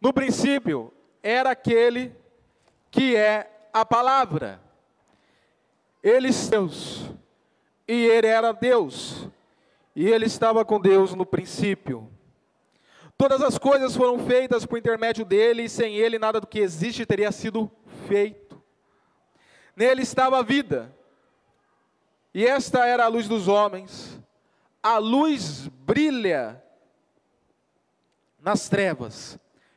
No princípio era aquele que é a palavra. Ele é Deus, e ele era Deus, e ele estava com Deus no princípio. Todas as coisas foram feitas por intermédio dele, e sem ele nada do que existe teria sido feito. Nele estava a vida, e esta era a luz dos homens. A luz brilha nas trevas,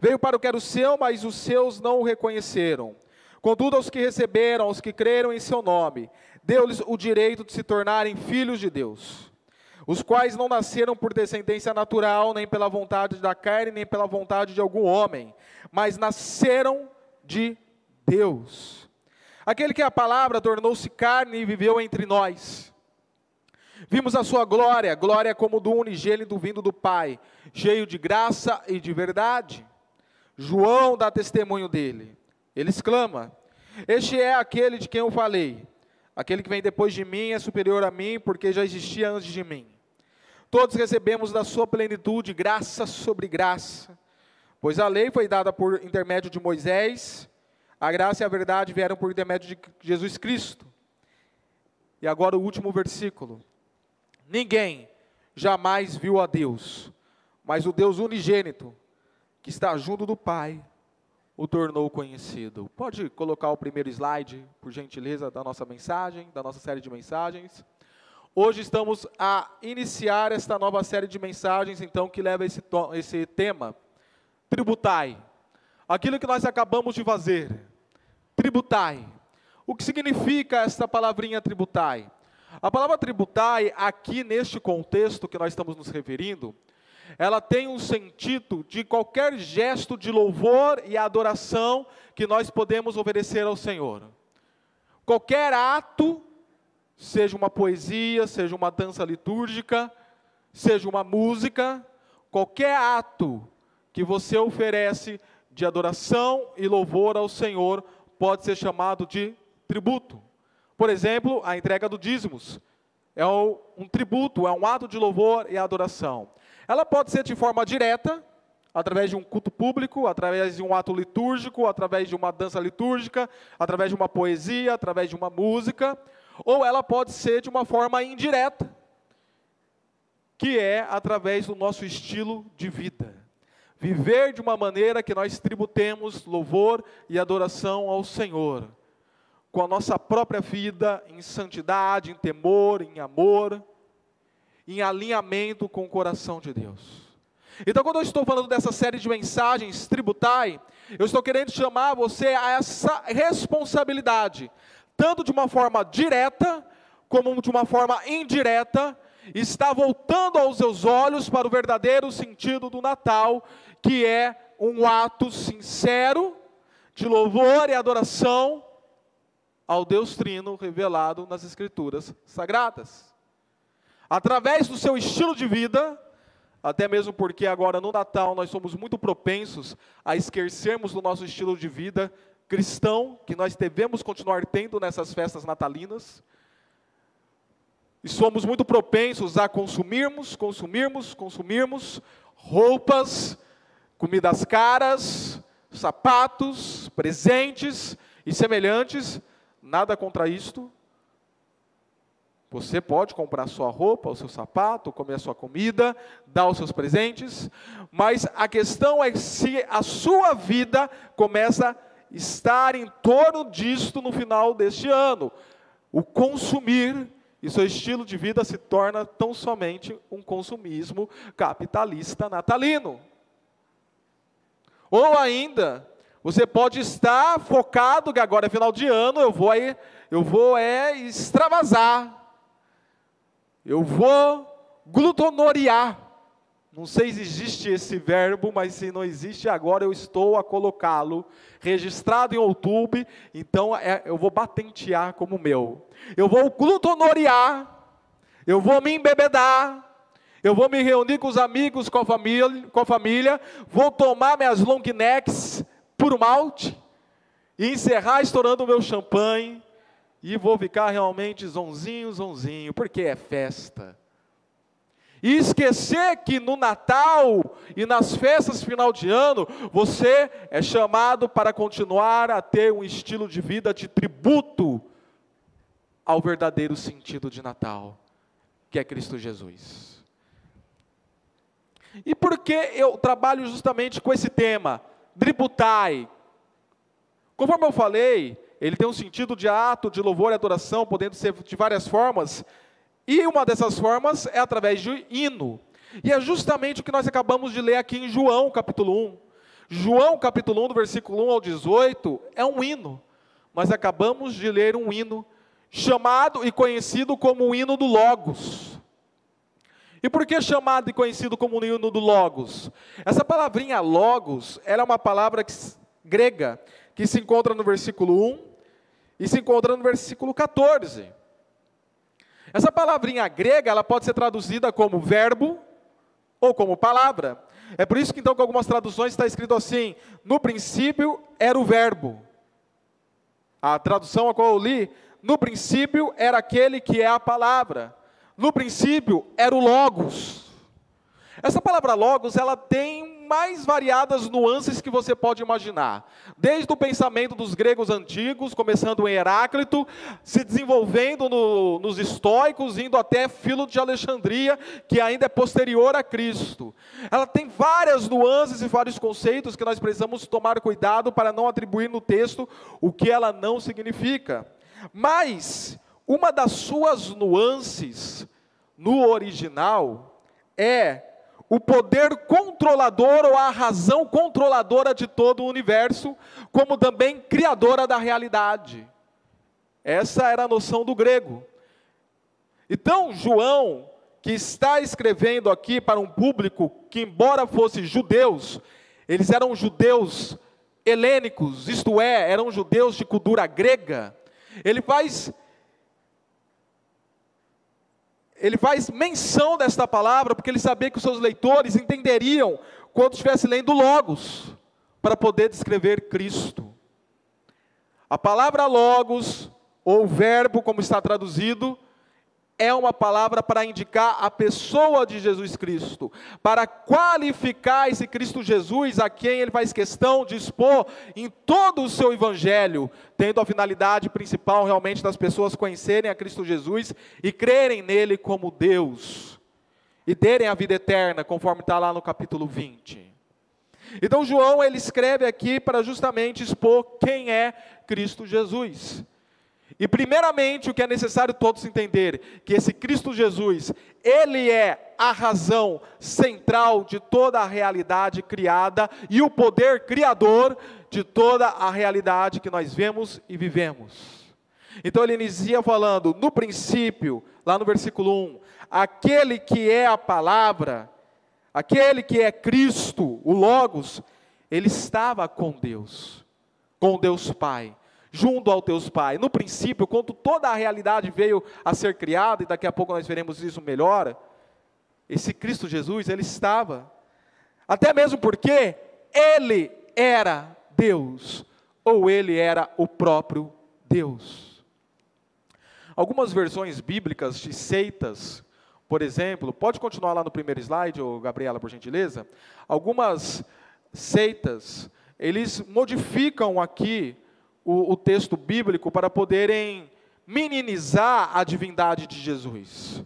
Veio para o que era o seu, mas os seus não o reconheceram. Contudo, aos que receberam, aos que creram em seu nome, deu-lhes o direito de se tornarem filhos de Deus, os quais não nasceram por descendência natural, nem pela vontade da carne, nem pela vontade de algum homem, mas nasceram de Deus. Aquele que é a palavra tornou-se carne e viveu entre nós. Vimos a sua glória, glória como do unigênito vindo do Pai, cheio de graça e de verdade. João dá testemunho dele. Ele exclama: Este é aquele de quem eu falei. Aquele que vem depois de mim é superior a mim, porque já existia antes de mim. Todos recebemos da sua plenitude graça sobre graça. Pois a lei foi dada por intermédio de Moisés, a graça e a verdade vieram por intermédio de Jesus Cristo. E agora o último versículo. Ninguém jamais viu a Deus, mas o Deus unigênito, que está junto do Pai, o tornou conhecido. Pode colocar o primeiro slide, por gentileza, da nossa mensagem, da nossa série de mensagens. Hoje estamos a iniciar esta nova série de mensagens, então, que leva esse, esse tema, tributai. Aquilo que nós acabamos de fazer, tributai. O que significa esta palavrinha tributai? A palavra tributai, aqui neste contexto que nós estamos nos referindo, ela tem um sentido de qualquer gesto de louvor e adoração que nós podemos oferecer ao Senhor. Qualquer ato, seja uma poesia, seja uma dança litúrgica, seja uma música, qualquer ato que você oferece de adoração e louvor ao Senhor pode ser chamado de tributo. Por exemplo, a entrega do dízimos é um tributo, é um ato de louvor e adoração. Ela pode ser de forma direta, através de um culto público, através de um ato litúrgico, através de uma dança litúrgica, através de uma poesia, através de uma música, ou ela pode ser de uma forma indireta, que é através do nosso estilo de vida. Viver de uma maneira que nós tributemos louvor e adoração ao Senhor, com a nossa própria vida em santidade, em temor, em amor, em alinhamento com o coração de Deus. Então, quando eu estou falando dessa série de mensagens tributai, eu estou querendo chamar você a essa responsabilidade, tanto de uma forma direta, como de uma forma indireta, está voltando aos seus olhos para o verdadeiro sentido do Natal, que é um ato sincero de louvor e adoração ao Deus Trino revelado nas Escrituras Sagradas através do seu estilo de vida, até mesmo porque agora no Natal nós somos muito propensos a esquecermos do nosso estilo de vida cristão, que nós devemos continuar tendo nessas festas natalinas. E somos muito propensos a consumirmos, consumirmos, consumirmos roupas, comidas caras, sapatos, presentes e semelhantes. Nada contra isto, você pode comprar sua roupa, o seu sapato, comer a sua comida, dar os seus presentes, mas a questão é se a sua vida começa a estar em torno disto no final deste ano. O consumir e seu estilo de vida se torna tão somente um consumismo capitalista natalino. Ou ainda, você pode estar focado que agora é final de ano, eu vou aí, eu vou é extravasar eu vou glutonoriar. Não sei se existe esse verbo, mas se não existe agora, eu estou a colocá-lo registrado em outubro, então é, eu vou patentear como meu. Eu vou glutonorear, eu vou me embebedar, eu vou me reunir com os amigos, com a família, com a família. Vou tomar minhas long necks por malte e encerrar estourando o meu champanhe e vou ficar realmente zonzinho, zonzinho, porque é festa. E esquecer que no Natal e nas festas final de ano, você é chamado para continuar a ter um estilo de vida de tributo ao verdadeiro sentido de Natal, que é Cristo Jesus. E por que eu trabalho justamente com esse tema? Tributai. Conforme eu falei, ele tem um sentido de ato de louvor e adoração, podendo ser de várias formas, e uma dessas formas é através de hino. E é justamente o que nós acabamos de ler aqui em João, capítulo 1. João, capítulo 1, do versículo 1 ao 18, é um hino. Mas acabamos de ler um hino chamado e conhecido como o hino do Logos. E por que chamado e conhecido como o hino do Logos? Essa palavrinha Logos, ela é uma palavra que, grega que se encontra no versículo 1 e se encontra no versículo 14. Essa palavrinha grega, ela pode ser traduzida como verbo ou como palavra. É por isso que então, com algumas traduções está escrito assim: no princípio era o verbo. A tradução a qual eu li, no princípio era aquele que é a palavra. No princípio era o logos. Essa palavra logos, ela tem mais variadas nuances que você pode imaginar. Desde o pensamento dos gregos antigos, começando em Heráclito, se desenvolvendo no, nos estoicos, indo até Filo de Alexandria, que ainda é posterior a Cristo. Ela tem várias nuances e vários conceitos que nós precisamos tomar cuidado para não atribuir no texto o que ela não significa. Mas, uma das suas nuances no original é o poder controlador ou a razão controladora de todo o universo, como também criadora da realidade. Essa era a noção do grego. Então, João, que está escrevendo aqui para um público que, embora fosse judeus, eles eram judeus helênicos, isto é, eram judeus de cultura grega, ele faz ele faz menção desta palavra, porque ele sabia que os seus leitores entenderiam quando estivesse lendo Logos, para poder descrever Cristo. A palavra Logos, ou verbo, como está traduzido, é uma palavra para indicar a pessoa de Jesus Cristo, para qualificar esse Cristo Jesus a quem ele faz questão de expor em todo o seu evangelho, tendo a finalidade principal realmente das pessoas conhecerem a Cristo Jesus e crerem nele como Deus e terem a vida eterna, conforme está lá no capítulo 20. Então João ele escreve aqui para justamente expor quem é Cristo Jesus. E primeiramente, o que é necessário todos entender, que esse Cristo Jesus, ele é a razão central de toda a realidade criada e o poder criador de toda a realidade que nós vemos e vivemos. Então ele inicia falando, no princípio, lá no versículo 1, aquele que é a palavra, aquele que é Cristo, o Logos, ele estava com Deus, com Deus Pai junto ao teus pais. No princípio, quando toda a realidade veio a ser criada, e daqui a pouco nós veremos isso melhor, esse Cristo Jesus, ele estava. Até mesmo porque ele era Deus, ou ele era o próprio Deus. Algumas versões bíblicas de seitas, por exemplo, pode continuar lá no primeiro slide, ou Gabriela, por gentileza. Algumas seitas, eles modificam aqui o, o texto bíblico para poderem minimizar a divindade de Jesus.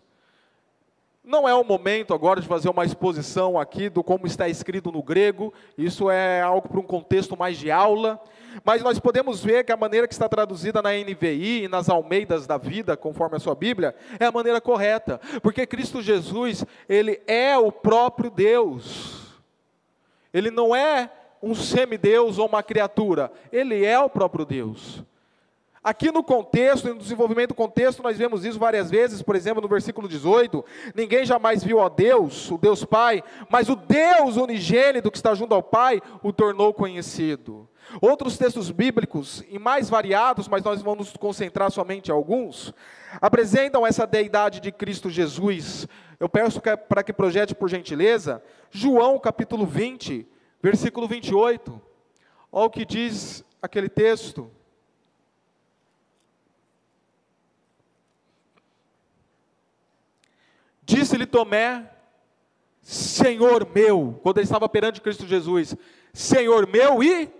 Não é o momento agora de fazer uma exposição aqui do como está escrito no grego, isso é algo para um contexto mais de aula, mas nós podemos ver que a maneira que está traduzida na NVI e nas Almeidas da vida, conforme a sua Bíblia, é a maneira correta, porque Cristo Jesus, ele é o próprio Deus. Ele não é um semideus ou uma criatura, ele é o próprio Deus. Aqui no contexto, no desenvolvimento do contexto, nós vemos isso várias vezes, por exemplo, no versículo 18: ninguém jamais viu a Deus, o Deus Pai, mas o Deus unigênito que está junto ao Pai o tornou conhecido. Outros textos bíblicos, e mais variados, mas nós vamos nos concentrar somente em alguns, apresentam essa deidade de Cristo Jesus. Eu peço para que projete, por gentileza, João capítulo 20, versículo 28. Olha o que diz aquele texto. Disse-lhe Tomé, Senhor meu, quando ele estava perante Cristo Jesus, Senhor meu e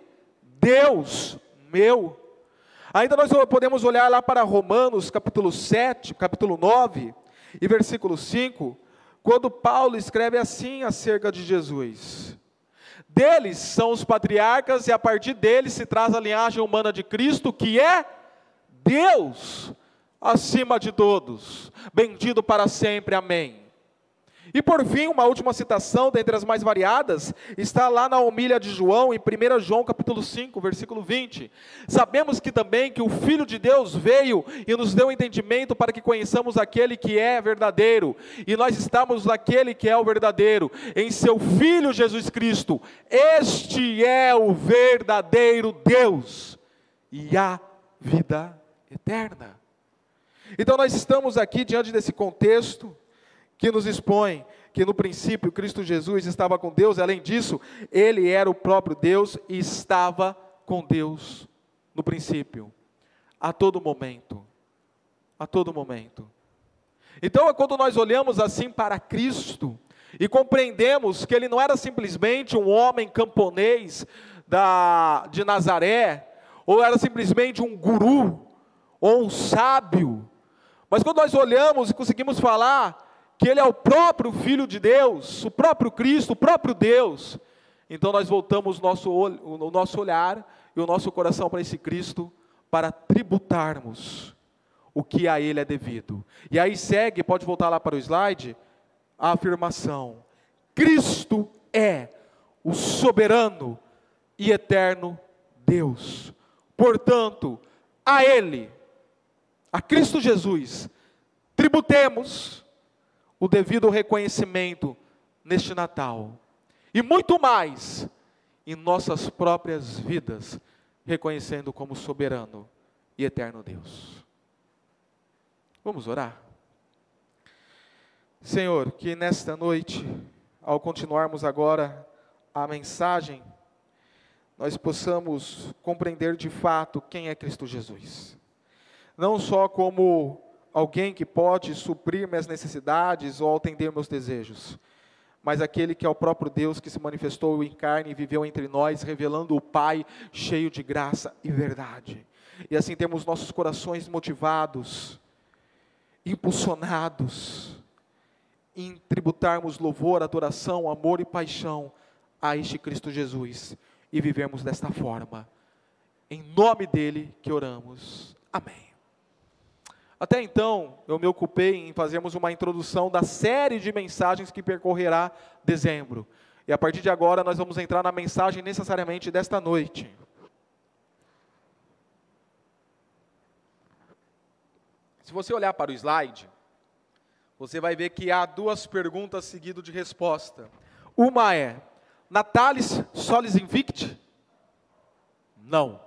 Deus meu. Ainda nós podemos olhar lá para Romanos, capítulo 7, capítulo 9 e versículo 5, quando Paulo escreve assim acerca de Jesus. Deles são os patriarcas, e a partir deles se traz a linhagem humana de Cristo, que é Deus acima de todos, bendito para sempre, amém. E por fim, uma última citação, dentre as mais variadas, está lá na homilha de João, em 1 João capítulo 5, versículo 20. Sabemos que também que o Filho de Deus veio e nos deu entendimento para que conheçamos aquele que é verdadeiro, e nós estamos naquele que é o verdadeiro, em seu Filho Jesus Cristo. Este é o verdadeiro Deus e a vida eterna. Então nós estamos aqui diante desse contexto que nos expõe que no princípio Cristo Jesus estava com Deus, além disso, ele era o próprio Deus e estava com Deus no princípio, a todo momento. A todo momento. Então, é quando nós olhamos assim para Cristo e compreendemos que ele não era simplesmente um homem camponês da, de Nazaré, ou era simplesmente um guru, ou um sábio, mas quando nós olhamos e conseguimos falar que Ele é o próprio Filho de Deus, o próprio Cristo, o próprio Deus, então nós voltamos nosso, o nosso olhar e o nosso coração para esse Cristo para tributarmos o que a Ele é devido. E aí segue, pode voltar lá para o slide, a afirmação: Cristo é o soberano e eterno Deus. Portanto, a Ele, a Cristo Jesus, tributemos o devido reconhecimento neste Natal. E muito mais em nossas próprias vidas, reconhecendo como soberano e eterno Deus. Vamos orar? Senhor, que nesta noite, ao continuarmos agora a mensagem, nós possamos compreender de fato quem é Cristo Jesus não só como alguém que pode suprir minhas necessidades ou atender meus desejos, mas aquele que é o próprio Deus que se manifestou em carne e viveu entre nós, revelando o Pai cheio de graça e verdade. E assim temos nossos corações motivados, impulsionados, em tributarmos louvor, adoração, amor e paixão a este Cristo Jesus e vivemos desta forma. Em nome dele que oramos. Amém. Até então, eu me ocupei em fazermos uma introdução da série de mensagens que percorrerá dezembro. E a partir de agora, nós vamos entrar na mensagem necessariamente desta noite. Se você olhar para o slide, você vai ver que há duas perguntas seguidas de resposta. Uma é: Natalis solis invicti? Não.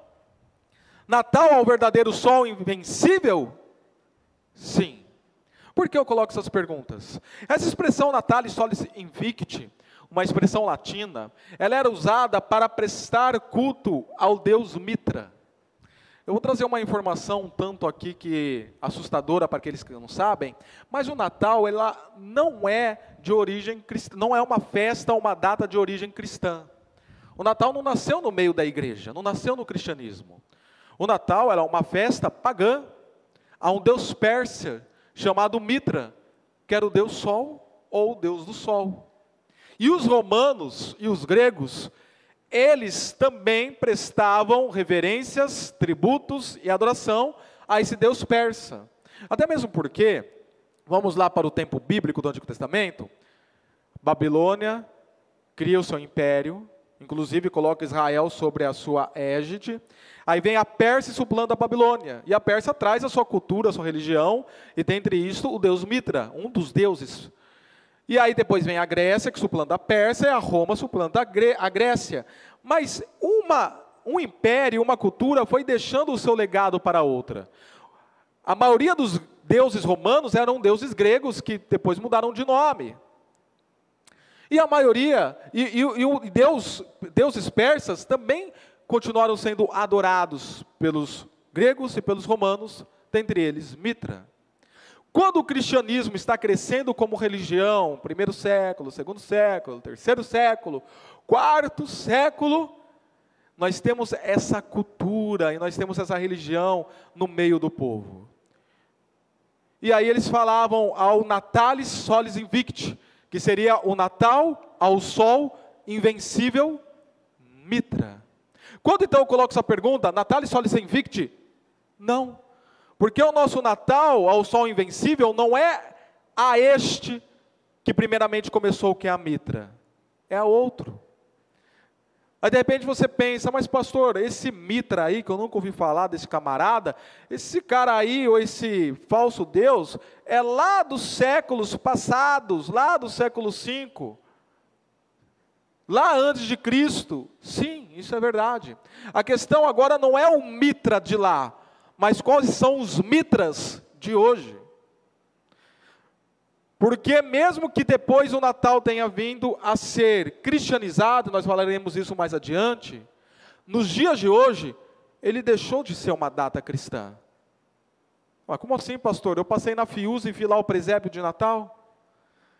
Natal ao verdadeiro sol invencível? Sim. Por que eu coloco essas perguntas? Essa expressão Natalis solis invicti, uma expressão latina, ela era usada para prestar culto ao deus Mitra. Eu vou trazer uma informação um tanto aqui que assustadora para aqueles que não sabem, mas o Natal ela não é de origem cristã, não é uma festa, uma data de origem cristã. O Natal não nasceu no meio da igreja, não nasceu no cristianismo. O Natal era uma festa pagã, a um deus persa chamado Mitra, que era o deus Sol ou o deus do Sol. E os romanos e os gregos, eles também prestavam reverências, tributos e adoração a esse deus persa. Até mesmo porque, vamos lá para o tempo bíblico do Antigo Testamento, Babilônia cria o seu império, inclusive coloca Israel sobre a sua égide. Aí vem a Pérsia suplando a Babilônia. E a Pérsia traz a sua cultura, a sua religião, e dentre isto o deus Mitra, um dos deuses. E aí depois vem a Grécia, que suplanta a Pérsia, e a Roma suplanta a Grécia. Mas uma, um império, uma cultura foi deixando o seu legado para outra. A maioria dos deuses romanos eram deuses gregos que depois mudaram de nome. E a maioria, e, e, e Deus, deuses persas também continuaram sendo adorados pelos gregos e pelos romanos, dentre eles Mitra. Quando o cristianismo está crescendo como religião, primeiro século, segundo século, terceiro século, quarto século, nós temos essa cultura e nós temos essa religião no meio do povo. E aí eles falavam ao Natalis Solis Invicti, que seria o Natal ao sol invencível Mitra. Quando então eu coloco essa pergunta, Natalis Solis Invicti? Não. Porque o nosso Natal ao sol invencível não é a este que primeiramente começou, que é a Mitra. É a outro. Aí de repente você pensa, mas pastor, esse Mitra aí, que eu nunca ouvi falar desse camarada, esse cara aí, ou esse falso Deus, é lá dos séculos passados, lá do século V. Lá antes de Cristo, sim, isso é verdade. A questão agora não é o Mitra de lá, mas quais são os Mitras de hoje. Porque mesmo que depois o Natal tenha vindo a ser cristianizado, nós falaremos isso mais adiante, nos dias de hoje, ele deixou de ser uma data cristã. Mas como assim, pastor? Eu passei na Fius e vi lá o presépio de Natal?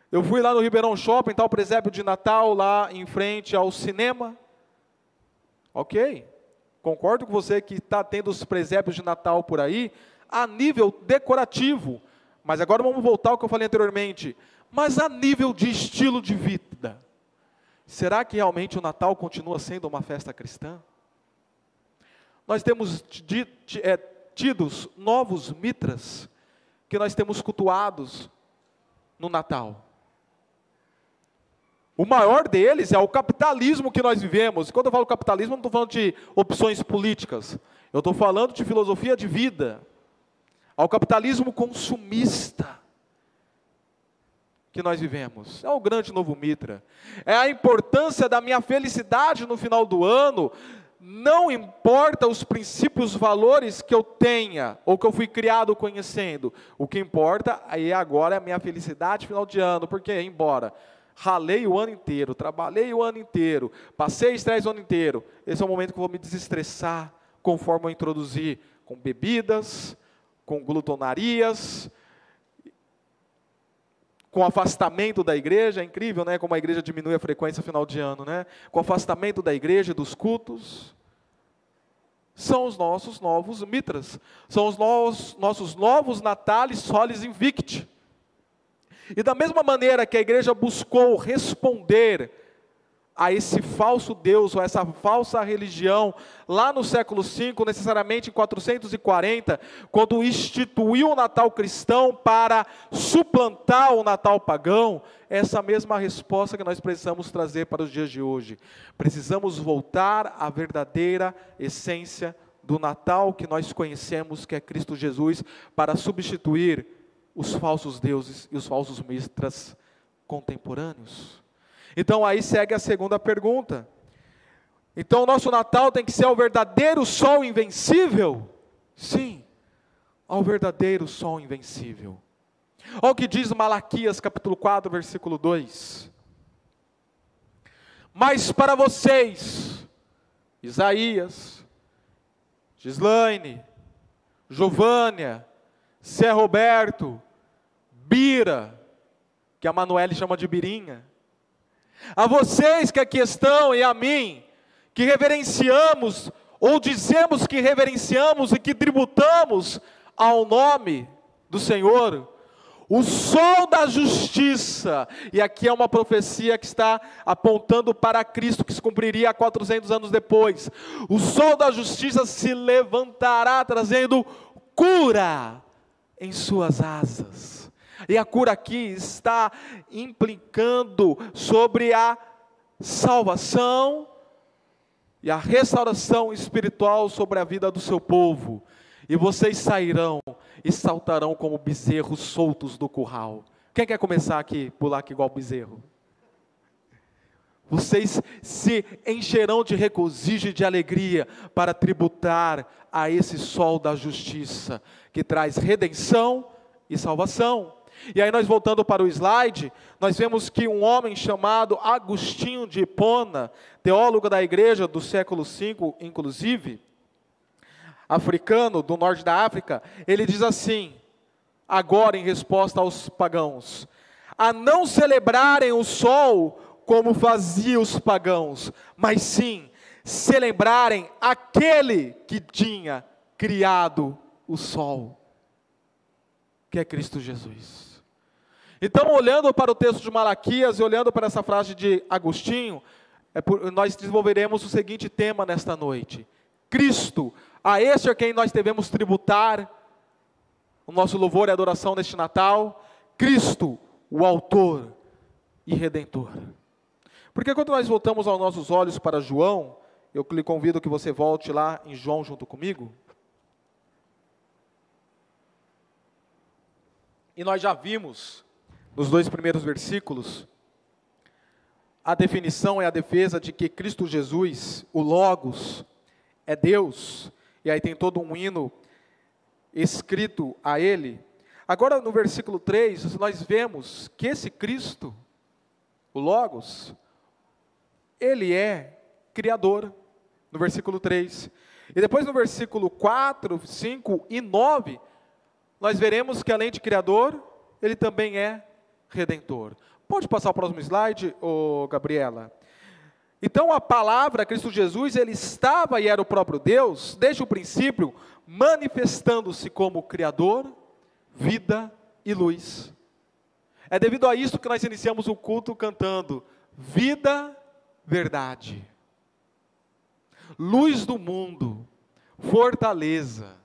Eu fui lá no Ribeirão Shopping, o presépio de Natal lá em frente ao cinema. Ok, concordo com você que está tendo os presépios de Natal por aí, a nível decorativo. Mas agora vamos voltar ao que eu falei anteriormente. Mas a nível de estilo de vida, será que realmente o Natal continua sendo uma festa cristã? Nós temos é, tidos novos mitras que nós temos cultuados no Natal. O maior deles é o capitalismo que nós vivemos. Quando eu falo capitalismo, eu não estou falando de opções políticas. Eu estou falando de filosofia de vida. Ao capitalismo consumista que nós vivemos. É o grande novo Mitra. É a importância da minha felicidade no final do ano. Não importa os princípios, valores que eu tenha ou que eu fui criado conhecendo. O que importa aí agora é a minha felicidade final de ano. Porque, embora ralei o ano inteiro, trabalhei o ano inteiro, passei estresse o ano inteiro. Esse é o momento que eu vou me desestressar, conforme eu introduzir com bebidas, com glutonarias, com afastamento da igreja, é incrível, né? Como a igreja diminui a frequência final de ano, né? Com afastamento da igreja, dos cultos. São os nossos novos mitras, são os novos, nossos novos natales solis invicti. E da mesma maneira que a igreja buscou responder a esse falso Deus, ou essa falsa religião, lá no século V, necessariamente em 440, quando instituiu o Natal cristão para suplantar o Natal pagão, essa mesma resposta que nós precisamos trazer para os dias de hoje. Precisamos voltar à verdadeira essência do Natal que nós conhecemos, que é Cristo Jesus, para substituir os falsos deuses e os falsos mistras contemporâneos. Então aí segue a segunda pergunta. Então o nosso Natal tem que ser o verdadeiro sol invencível? Sim, ao verdadeiro sol invencível. Olha o que diz Malaquias capítulo 4, versículo 2. Mas para vocês, Isaías, Gislaine, Giovânia, Zé Roberto, Bira, que a Manuele chama de Birinha. A vocês que aqui estão e a mim, que reverenciamos, ou dizemos que reverenciamos e que tributamos ao nome do Senhor, o sol da justiça, e aqui é uma profecia que está apontando para Cristo, que se cumpriria 400 anos depois. O sol da justiça se levantará trazendo cura em suas asas. E a cura aqui está implicando sobre a salvação e a restauração espiritual sobre a vida do seu povo. E vocês sairão e saltarão como bezerros soltos do curral. Quem quer começar aqui, pular aqui igual bezerro? Vocês se encherão de regozijo e de alegria para tributar a esse sol da justiça, que traz redenção e salvação. E aí, nós voltando para o slide, nós vemos que um homem chamado Agostinho de Hipona, teólogo da igreja do século V, inclusive, africano, do norte da África, ele diz assim: agora em resposta aos pagãos, a não celebrarem o sol como faziam os pagãos, mas sim celebrarem aquele que tinha criado o sol, que é Cristo Jesus. Então, olhando para o texto de Malaquias e olhando para essa frase de Agostinho, é por, nós desenvolveremos o seguinte tema nesta noite: Cristo, a esse é quem nós devemos tributar o nosso louvor e adoração neste Natal, Cristo, o Autor e Redentor. Porque quando nós voltamos aos nossos olhos para João, eu lhe convido que você volte lá em João junto comigo. E nós já vimos, nos dois primeiros versículos, a definição e a defesa de que Cristo Jesus, o Logos, é Deus. E aí tem todo um hino escrito a ele. Agora, no versículo 3, nós vemos que esse Cristo, o Logos, ele é criador, no versículo 3. E depois no versículo 4, 5 e 9, nós veremos que além de criador, ele também é redentor. Pode passar o próximo slide, ô Gabriela? Então a palavra Cristo Jesus, ele estava e era o próprio Deus, desde o princípio, manifestando-se como Criador, vida e luz. É devido a isso que nós iniciamos o culto cantando vida, verdade. Luz do mundo, fortaleza.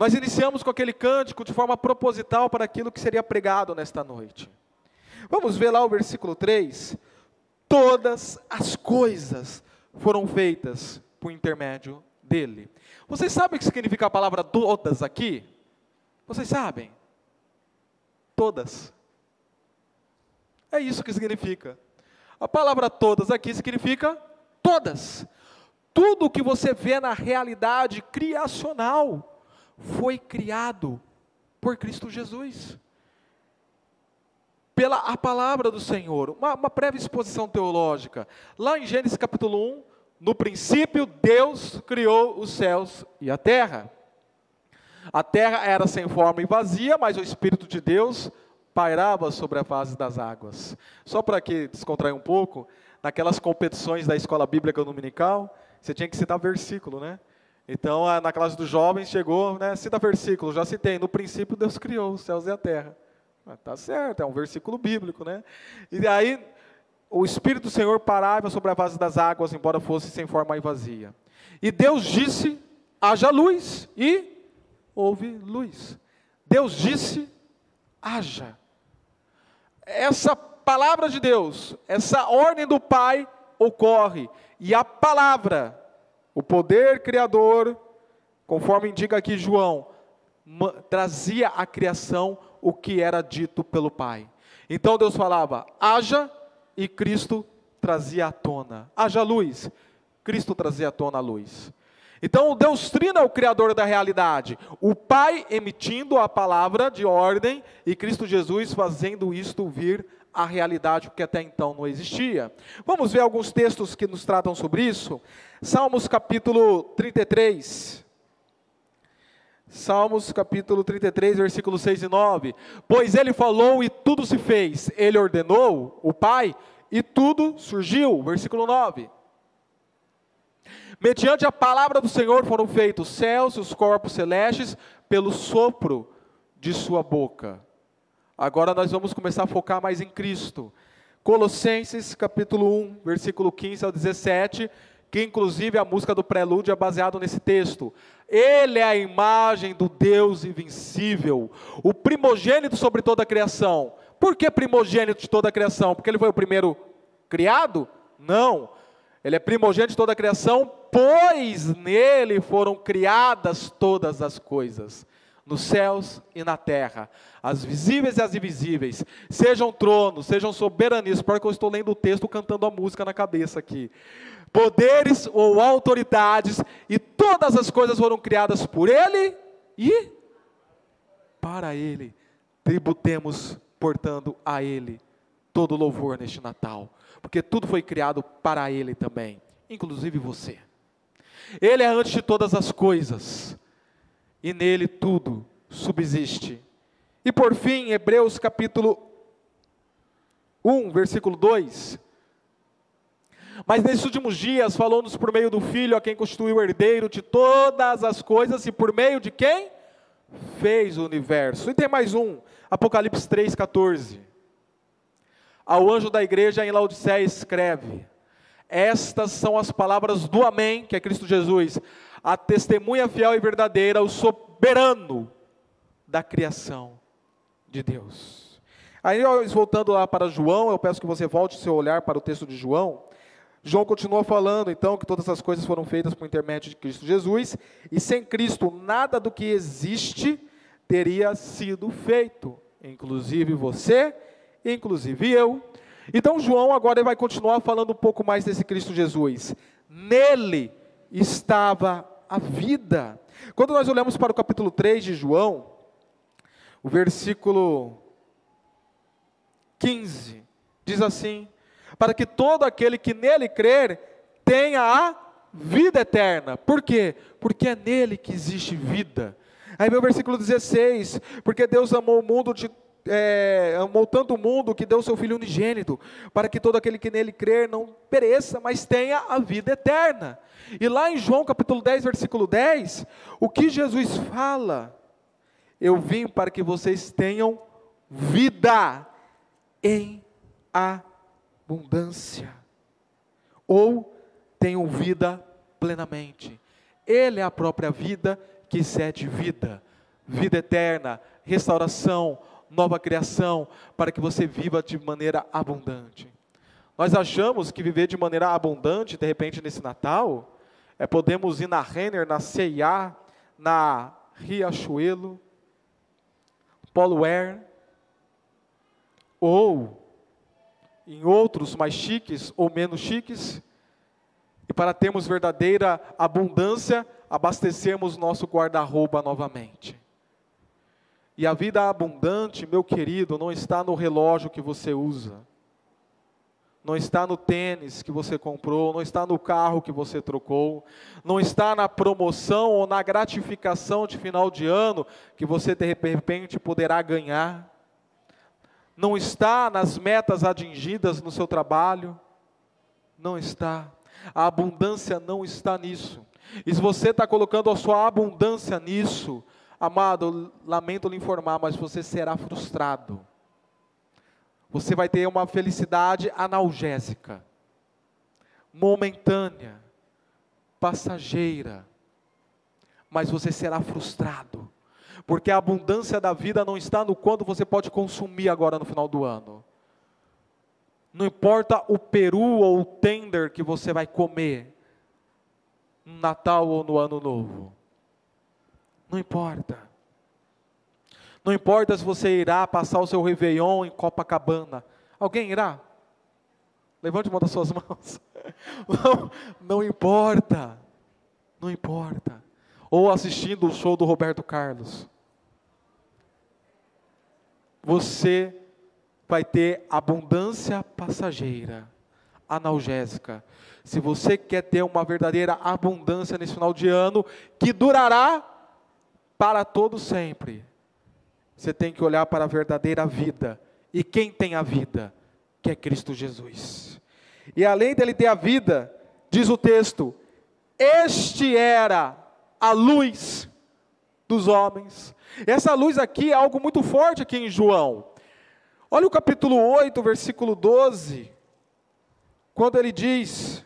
Nós iniciamos com aquele cântico de forma proposital para aquilo que seria pregado nesta noite. Vamos ver lá o versículo 3 todas as coisas foram feitas por intermédio dele. Vocês sabem o que significa a palavra todas aqui? Vocês sabem? Todas. É isso que significa. A palavra todas aqui significa todas. Tudo o que você vê na realidade criacional foi criado por Cristo Jesus pela a palavra do Senhor. Uma, uma breve exposição teológica. Lá em Gênesis capítulo 1, no princípio Deus criou os céus e a terra. A terra era sem forma e vazia, mas o Espírito de Deus pairava sobre a face das águas. Só para que descontrair um pouco, naquelas competições da escola bíblica dominical, você tinha que citar versículo, né? Então, na classe dos jovens chegou, né, cita versículo, já citei, no princípio Deus criou os céus e a terra. Ah, tá certo, é um versículo bíblico, né? E aí o Espírito do Senhor parava sobre a base das águas, embora fosse sem forma e vazia. E Deus disse: haja luz, e houve luz. Deus disse: haja. Essa palavra de Deus, essa ordem do Pai ocorre, e a palavra, o poder criador, conforme indica aqui João, trazia a criação o que era dito pelo Pai. Então Deus falava: haja, e Cristo trazia à tona. Haja luz, Cristo trazia à tona a luz. Então, Deus Trino é o Criador da realidade. O Pai emitindo a palavra de ordem e Cristo Jesus fazendo isto vir à realidade, porque até então não existia. Vamos ver alguns textos que nos tratam sobre isso. Salmos capítulo 33. Salmos capítulo 33, versículos 6 e 9. Pois ele falou e tudo se fez, ele ordenou, o Pai, e tudo surgiu. Versículo 9. Mediante a palavra do Senhor foram feitos os céus e os corpos celestes pelo sopro de sua boca. Agora nós vamos começar a focar mais em Cristo. Colossenses capítulo 1, versículo 15 ao 17 que inclusive a música do prelúdio é baseado nesse texto. Ele é a imagem do Deus invencível, o primogênito sobre toda a criação. Por que primogênito de toda a criação? Porque ele foi o primeiro criado? Não. Ele é primogênito de toda a criação, pois nele foram criadas todas as coisas, nos céus e na terra, as visíveis e as invisíveis, sejam tronos, sejam soberanias, porque eu estou lendo o texto cantando a música na cabeça aqui. Poderes ou autoridades, e todas as coisas foram criadas por ele e para ele. Tributemos, portando a ele todo louvor neste Natal porque tudo foi criado para Ele também, inclusive você. Ele é antes de todas as coisas, e nele tudo subsiste. E por fim, Hebreus capítulo 1, versículo 2. Mas nesses últimos dias falou-nos por meio do Filho, a quem constituiu o herdeiro de todas as coisas, e por meio de quem? Fez o universo. E tem mais um, Apocalipse 3, 14. Ao anjo da igreja em Laodiceia escreve: Estas são as palavras do Amém, que é Cristo Jesus, a testemunha fiel e verdadeira, o soberano da criação de Deus. Aí, voltando lá para João, eu peço que você volte seu olhar para o texto de João. João continua falando, então, que todas as coisas foram feitas por intermédio de Cristo Jesus, e sem Cristo nada do que existe teria sido feito, inclusive você inclusive eu. Então, João agora vai continuar falando um pouco mais desse Cristo Jesus. Nele estava a vida. Quando nós olhamos para o capítulo 3 de João, o versículo 15, diz assim: Para que todo aquele que nele crer tenha a vida eterna. Por quê? Porque é nele que existe vida. Aí o versículo 16: Porque Deus amou o mundo de é, amou tanto o mundo que deu seu Filho unigênito, para que todo aquele que nele crer não pereça, mas tenha a vida eterna. E lá em João capítulo 10, versículo 10, o que Jesus fala? Eu vim para que vocês tenham vida em abundância, ou tenham vida plenamente. Ele é a própria vida que cede vida, vida eterna, restauração, nova criação, para que você viva de maneira abundante. Nós achamos que viver de maneira abundante, de repente nesse Natal, é podemos ir na Renner, na C&A, na Riachuelo, Polo Air, ou em outros mais chiques ou menos chiques, e para termos verdadeira abundância, abastecermos nosso guarda-roupa novamente. E a vida abundante, meu querido, não está no relógio que você usa, não está no tênis que você comprou, não está no carro que você trocou, não está na promoção ou na gratificação de final de ano que você de repente poderá ganhar, não está nas metas atingidas no seu trabalho, não está. A abundância não está nisso. E se você está colocando a sua abundância nisso, Amado, lamento lhe informar, mas você será frustrado. Você vai ter uma felicidade analgésica, momentânea, passageira, mas você será frustrado, porque a abundância da vida não está no quanto você pode consumir agora no final do ano. Não importa o peru ou o tender que você vai comer no Natal ou no Ano Novo. Não importa. Não importa se você irá passar o seu Réveillon em Copacabana. Alguém irá? Levante uma das suas mãos. Não, não importa. Não importa. Ou assistindo o show do Roberto Carlos. Você vai ter abundância passageira, analgésica. Se você quer ter uma verdadeira abundância nesse final de ano, que durará para todo sempre. Você tem que olhar para a verdadeira vida. E quem tem a vida? Que é Cristo Jesus. E além dele ter a vida, diz o texto: Este era a luz dos homens. Essa luz aqui é algo muito forte aqui em João. Olha o capítulo 8, versículo 12, quando ele diz: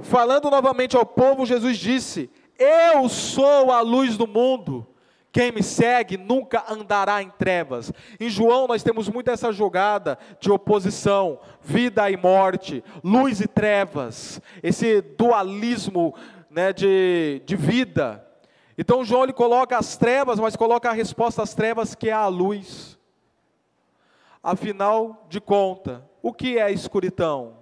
Falando novamente ao povo, Jesus disse: Eu sou a luz do mundo. Quem me segue nunca andará em trevas. Em João nós temos muito essa jogada de oposição, vida e morte, luz e trevas, esse dualismo né, de, de vida. Então João ele coloca as trevas, mas coloca a resposta às trevas que é a luz. Afinal de conta, o que é a escuridão?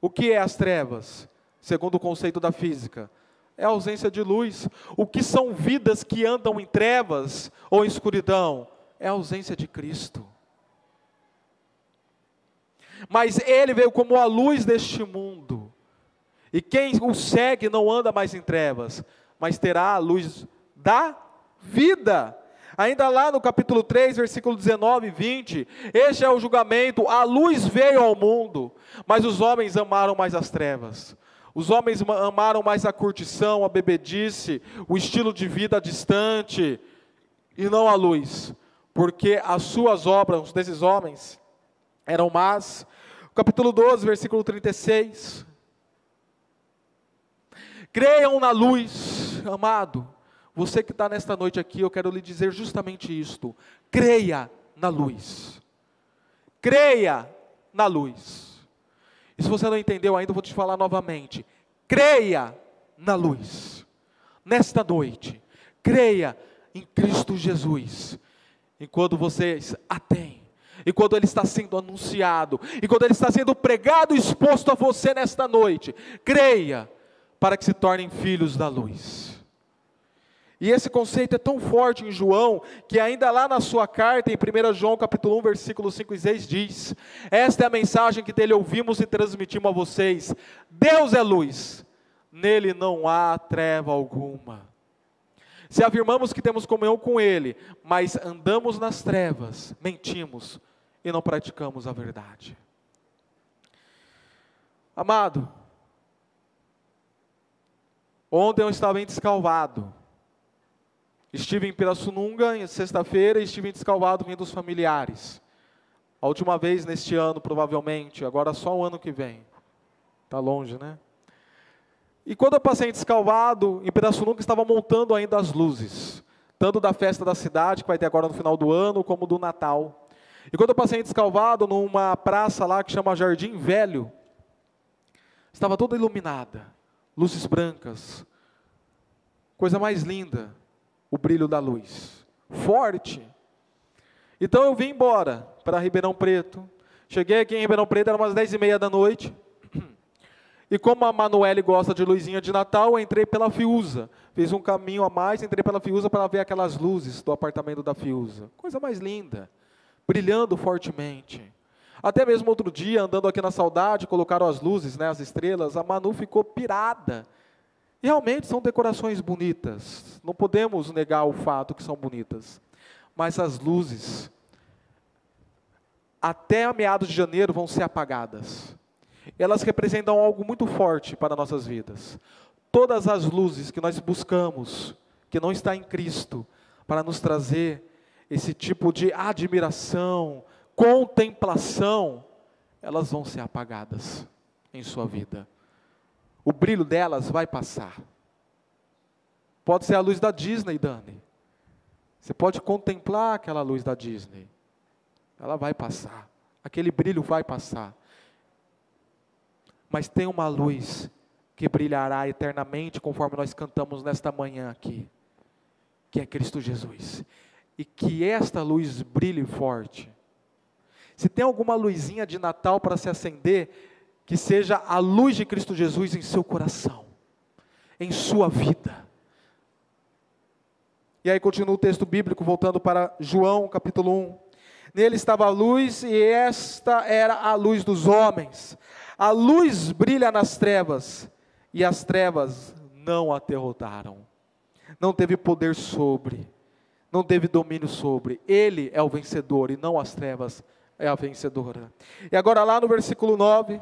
O que é as trevas? Segundo o conceito da física, é a ausência de luz. O que são vidas que andam em trevas ou em escuridão? É a ausência de Cristo. Mas ele veio como a luz deste mundo. E quem o segue não anda mais em trevas, mas terá a luz da vida. Ainda lá no capítulo 3, versículo 19 e 20, este é o julgamento, a luz veio ao mundo, mas os homens amaram mais as trevas. Os homens amaram mais a curtição, a bebedice, o estilo de vida distante, e não a luz, porque as suas obras desses homens eram más. Capítulo 12, versículo 36. Creiam na luz, amado. Você que está nesta noite aqui, eu quero lhe dizer justamente isto. Creia na luz. Creia na luz. E se você não entendeu ainda, eu vou te falar novamente. Creia na luz. Nesta noite, creia em Cristo Jesus. Enquanto vocês a têm, quando ele está sendo anunciado, e quando ele está sendo pregado e exposto a você nesta noite, creia para que se tornem filhos da luz. E esse conceito é tão forte em João, que ainda lá na sua carta, em 1 João capítulo 1, versículo 5 e 6, diz: Esta é a mensagem que dele ouvimos e transmitimos a vocês. Deus é luz, nele não há treva alguma. Se afirmamos que temos comunhão com Ele, mas andamos nas trevas, mentimos e não praticamos a verdade. Amado, Ontem eu estava em Descalvado. Estive em Pirassununga, sexta-feira, e estive em Descalvado vindo dos familiares. A última vez neste ano, provavelmente, agora só o ano que vem. Está longe, né? E quando eu passei em Descalvado, em Pirassununga, estava montando ainda as luzes. Tanto da festa da cidade, que vai ter agora no final do ano, como do Natal. E quando eu passei em Descalvado, numa praça lá que chama Jardim Velho, estava toda iluminada luzes brancas, coisa mais linda, o brilho da luz, forte. Então eu vim embora para Ribeirão Preto. Cheguei aqui em Ribeirão Preto, era umas dez e meia da noite. E como a Manuele gosta de luzinha de Natal, eu entrei pela Fiuza. Fiz um caminho a mais, entrei pela Fiuza para ver aquelas luzes do apartamento da Fiuza. Coisa mais linda, brilhando fortemente. Até mesmo outro dia, andando aqui na saudade, colocaram as luzes, né, as estrelas, a Manu ficou pirada. Realmente são decorações bonitas. Não podemos negar o fato que são bonitas. Mas as luzes, até meados de janeiro, vão ser apagadas. Elas representam algo muito forte para nossas vidas. Todas as luzes que nós buscamos, que não está em Cristo, para nos trazer esse tipo de admiração, contemplação, elas vão ser apagadas em sua vida. O brilho delas vai passar. Pode ser a luz da Disney, Dani. Você pode contemplar aquela luz da Disney. Ela vai passar. Aquele brilho vai passar. Mas tem uma luz que brilhará eternamente, conforme nós cantamos nesta manhã aqui, que é Cristo Jesus. E que esta luz brilhe forte se tem alguma luzinha de Natal para se acender, que seja a luz de Cristo Jesus em seu coração, em sua vida. E aí continua o texto bíblico, voltando para João capítulo 1. Nele estava a luz, e esta era a luz dos homens. A luz brilha nas trevas, e as trevas não a derrotaram. Não teve poder sobre, não teve domínio sobre. Ele é o vencedor, e não as trevas é a vencedora. E agora lá no versículo 9,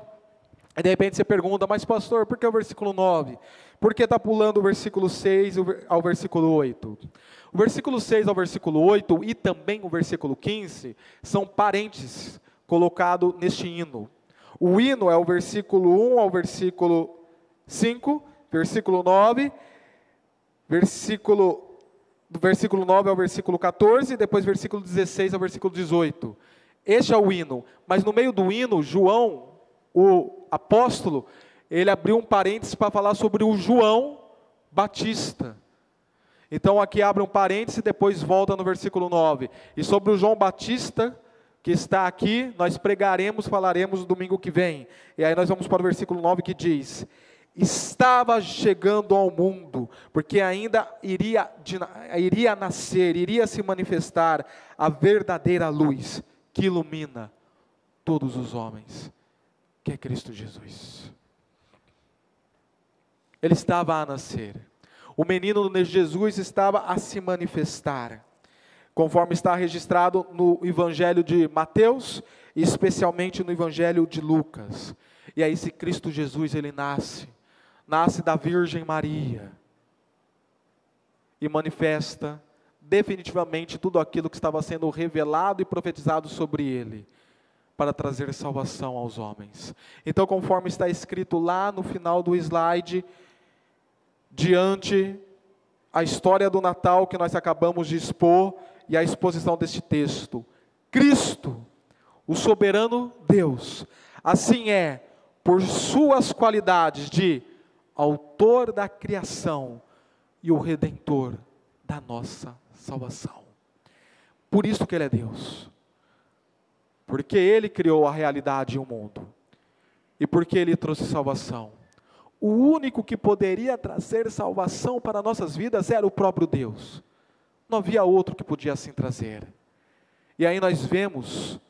de repente você pergunta, mas pastor, por que o versículo 9? Por que está pulando o versículo 6 ao versículo 8? O versículo 6 ao versículo 8 e também o versículo 15 são parentes colocados neste hino. O hino é o versículo 1 ao versículo 5, versículo 9, versículo do versículo 9 ao versículo 14, depois versículo 16 ao versículo 18. Este é o hino, mas no meio do hino, João, o apóstolo, ele abriu um parênteses para falar sobre o João Batista. Então aqui abre um parênteses e depois volta no versículo 9. E sobre o João Batista, que está aqui, nós pregaremos, falaremos no domingo que vem. E aí nós vamos para o versículo 9 que diz: Estava chegando ao mundo, porque ainda iria, iria nascer, iria se manifestar a verdadeira luz que ilumina todos os homens, que é Cristo Jesus. Ele estava a nascer. O menino Jesus estava a se manifestar conforme está registrado no Evangelho de Mateus e especialmente no Evangelho de Lucas. E aí esse Cristo Jesus, ele nasce, nasce da Virgem Maria e manifesta definitivamente tudo aquilo que estava sendo revelado e profetizado sobre ele para trazer salvação aos homens. Então, conforme está escrito lá no final do slide, diante a história do Natal que nós acabamos de expor, e a exposição deste texto. Cristo, o soberano Deus, assim é, por suas qualidades de autor da criação e o redentor da nossa salvação. Por isso que ele é Deus. Porque ele criou a realidade e o mundo. E porque ele trouxe salvação. O único que poderia trazer salvação para nossas vidas era o próprio Deus. Não havia outro que podia assim trazer. E aí nós vemos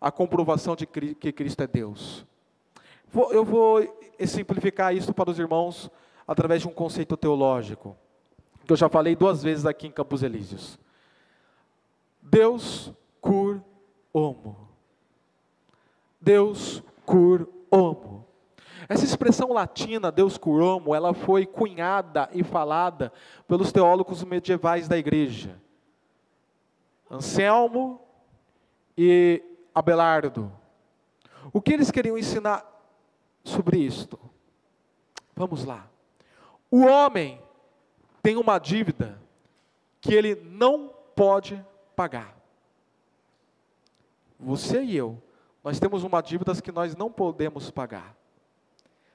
a comprovação de que Cristo é Deus. Eu vou simplificar isso para os irmãos através de um conceito teológico, que eu já falei duas vezes aqui em Campos Elíseos. Deus cur homo. Deus cur homo. Essa expressão latina, Deus curomo, ela foi cunhada e falada pelos teólogos medievais da igreja. Anselmo e Abelardo. O que eles queriam ensinar sobre isto? Vamos lá. O homem tem uma dívida que ele não pode pagar. Você e eu, nós temos uma dívida que nós não podemos pagar.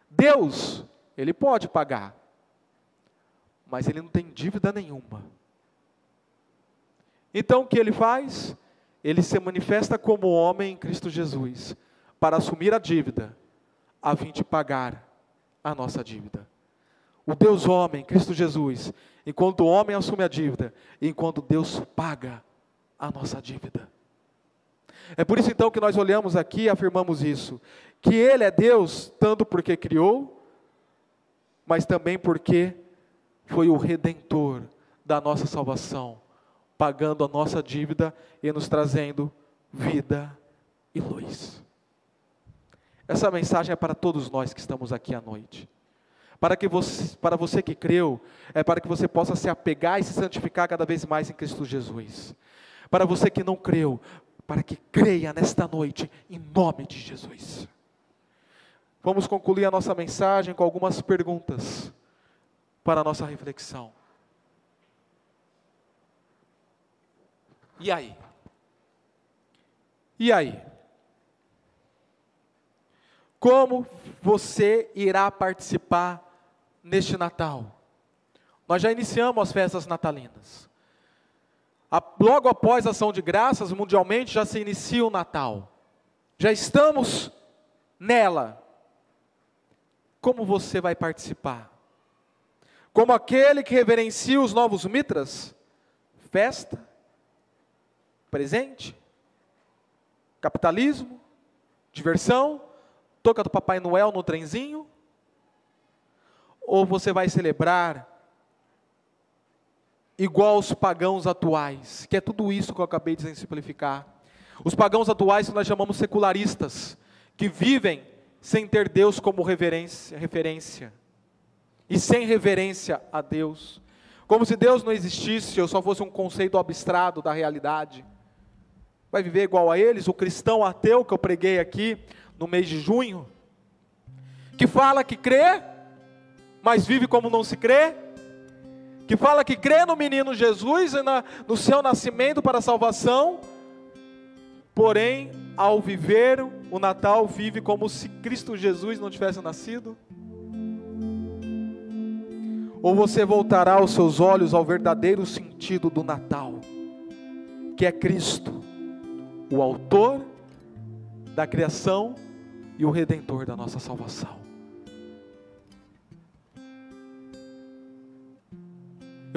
Deus, ele pode pagar, mas ele não tem dívida nenhuma. Então o que ele faz? Ele se manifesta como homem em Cristo Jesus, para assumir a dívida, a fim de pagar a nossa dívida. O Deus homem, Cristo Jesus, enquanto o homem assume a dívida, enquanto Deus paga a nossa dívida. É por isso então que nós olhamos aqui e afirmamos isso, que Ele é Deus, tanto porque criou, mas também porque foi o redentor da nossa salvação, pagando a nossa dívida e nos trazendo vida e luz. Essa mensagem é para todos nós que estamos aqui à noite. Para, que você, para você que creu, é para que você possa se apegar e se santificar cada vez mais em Cristo Jesus. Para você que não creu, para que creia nesta noite, em nome de Jesus. Vamos concluir a nossa mensagem com algumas perguntas para a nossa reflexão. E aí? E aí? Como você irá participar neste Natal? Nós já iniciamos as festas natalinas. Logo após a ação de graças, mundialmente já se inicia o Natal. Já estamos nela. Como você vai participar? Como aquele que reverencia os novos mitras? Festa? Presente? Capitalismo? Diversão? Toca do Papai Noel no trenzinho? Ou você vai celebrar igual aos pagãos atuais, que é tudo isso que eu acabei de exemplificar. Os pagãos atuais que nós chamamos secularistas, que vivem sem ter Deus como referência e sem reverência a Deus, como se Deus não existisse ou só fosse um conceito abstrato da realidade. Vai viver igual a eles, o cristão ateu que eu preguei aqui no mês de junho, que fala que crê, mas vive como não se crê, que fala que crê no menino Jesus e na, no seu nascimento para a salvação, porém, ao viver o Natal, vive como se Cristo Jesus não tivesse nascido? Ou você voltará os seus olhos ao verdadeiro sentido do Natal, que é Cristo, o Autor da criação e o Redentor da nossa salvação?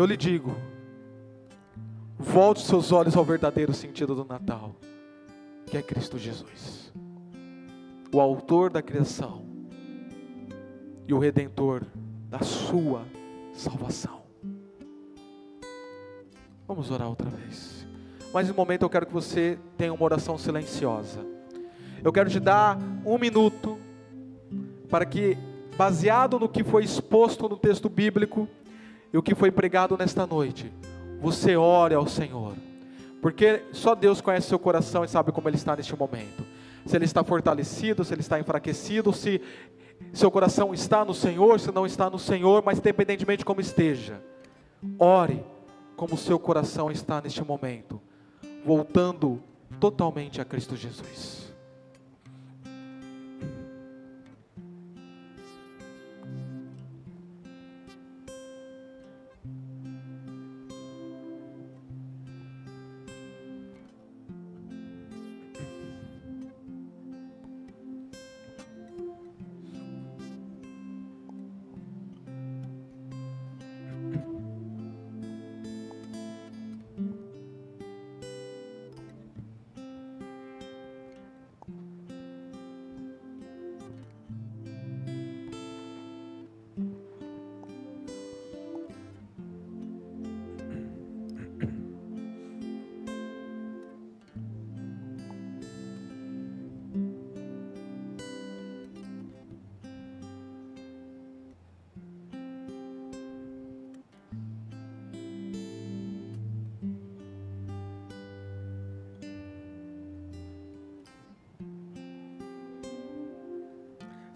Eu lhe digo, volte seus olhos ao verdadeiro sentido do Natal, que é Cristo Jesus, o Autor da criação e o Redentor da sua salvação. Vamos orar outra vez. Mas no momento eu quero que você tenha uma oração silenciosa. Eu quero te dar um minuto para que, baseado no que foi exposto no texto bíblico e o que foi pregado nesta noite, você ore ao Senhor. Porque só Deus conhece seu coração e sabe como ele está neste momento. Se ele está fortalecido, se ele está enfraquecido, se seu coração está no Senhor, se não está no Senhor, mas independentemente de como esteja, ore como seu coração está neste momento, voltando totalmente a Cristo Jesus.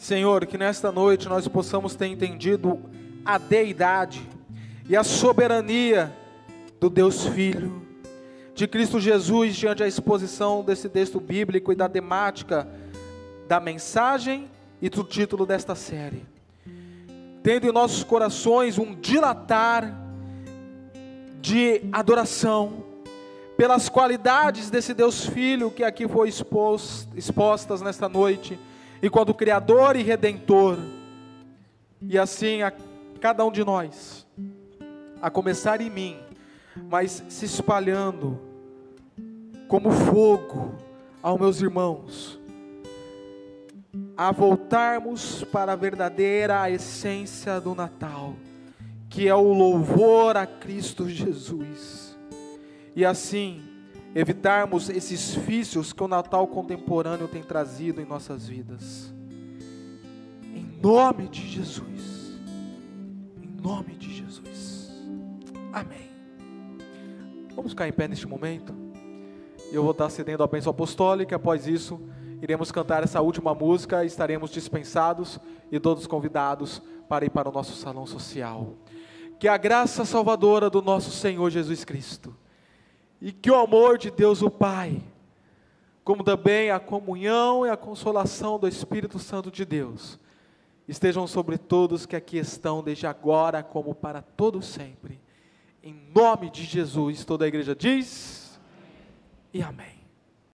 Senhor, que nesta noite nós possamos ter entendido a deidade e a soberania do Deus Filho, de Cristo Jesus, diante da exposição desse texto bíblico e da temática da mensagem e do título desta série. Tendo em nossos corações um dilatar de adoração, pelas qualidades desse Deus Filho que aqui foi expostas nesta noite e quando Criador e Redentor, e assim a cada um de nós, a começar em mim, mas se espalhando como fogo aos meus irmãos, a voltarmos para a verdadeira essência do Natal, que é o louvor a Cristo Jesus, e assim evitarmos esses vícios que o Natal contemporâneo tem trazido em nossas vidas. Em nome de Jesus. Em nome de Jesus. Amém. Vamos ficar em pé neste momento. Eu vou estar cedendo a bênção apostólica. Após isso, iremos cantar essa última música. Estaremos dispensados e todos convidados para ir para o nosso salão social. Que a graça salvadora do nosso Senhor Jesus Cristo e que o amor de Deus o Pai, como também a comunhão e a consolação do Espírito Santo de Deus, estejam sobre todos que aqui estão, desde agora como para todos sempre. Em nome de Jesus, toda a igreja diz: e amém.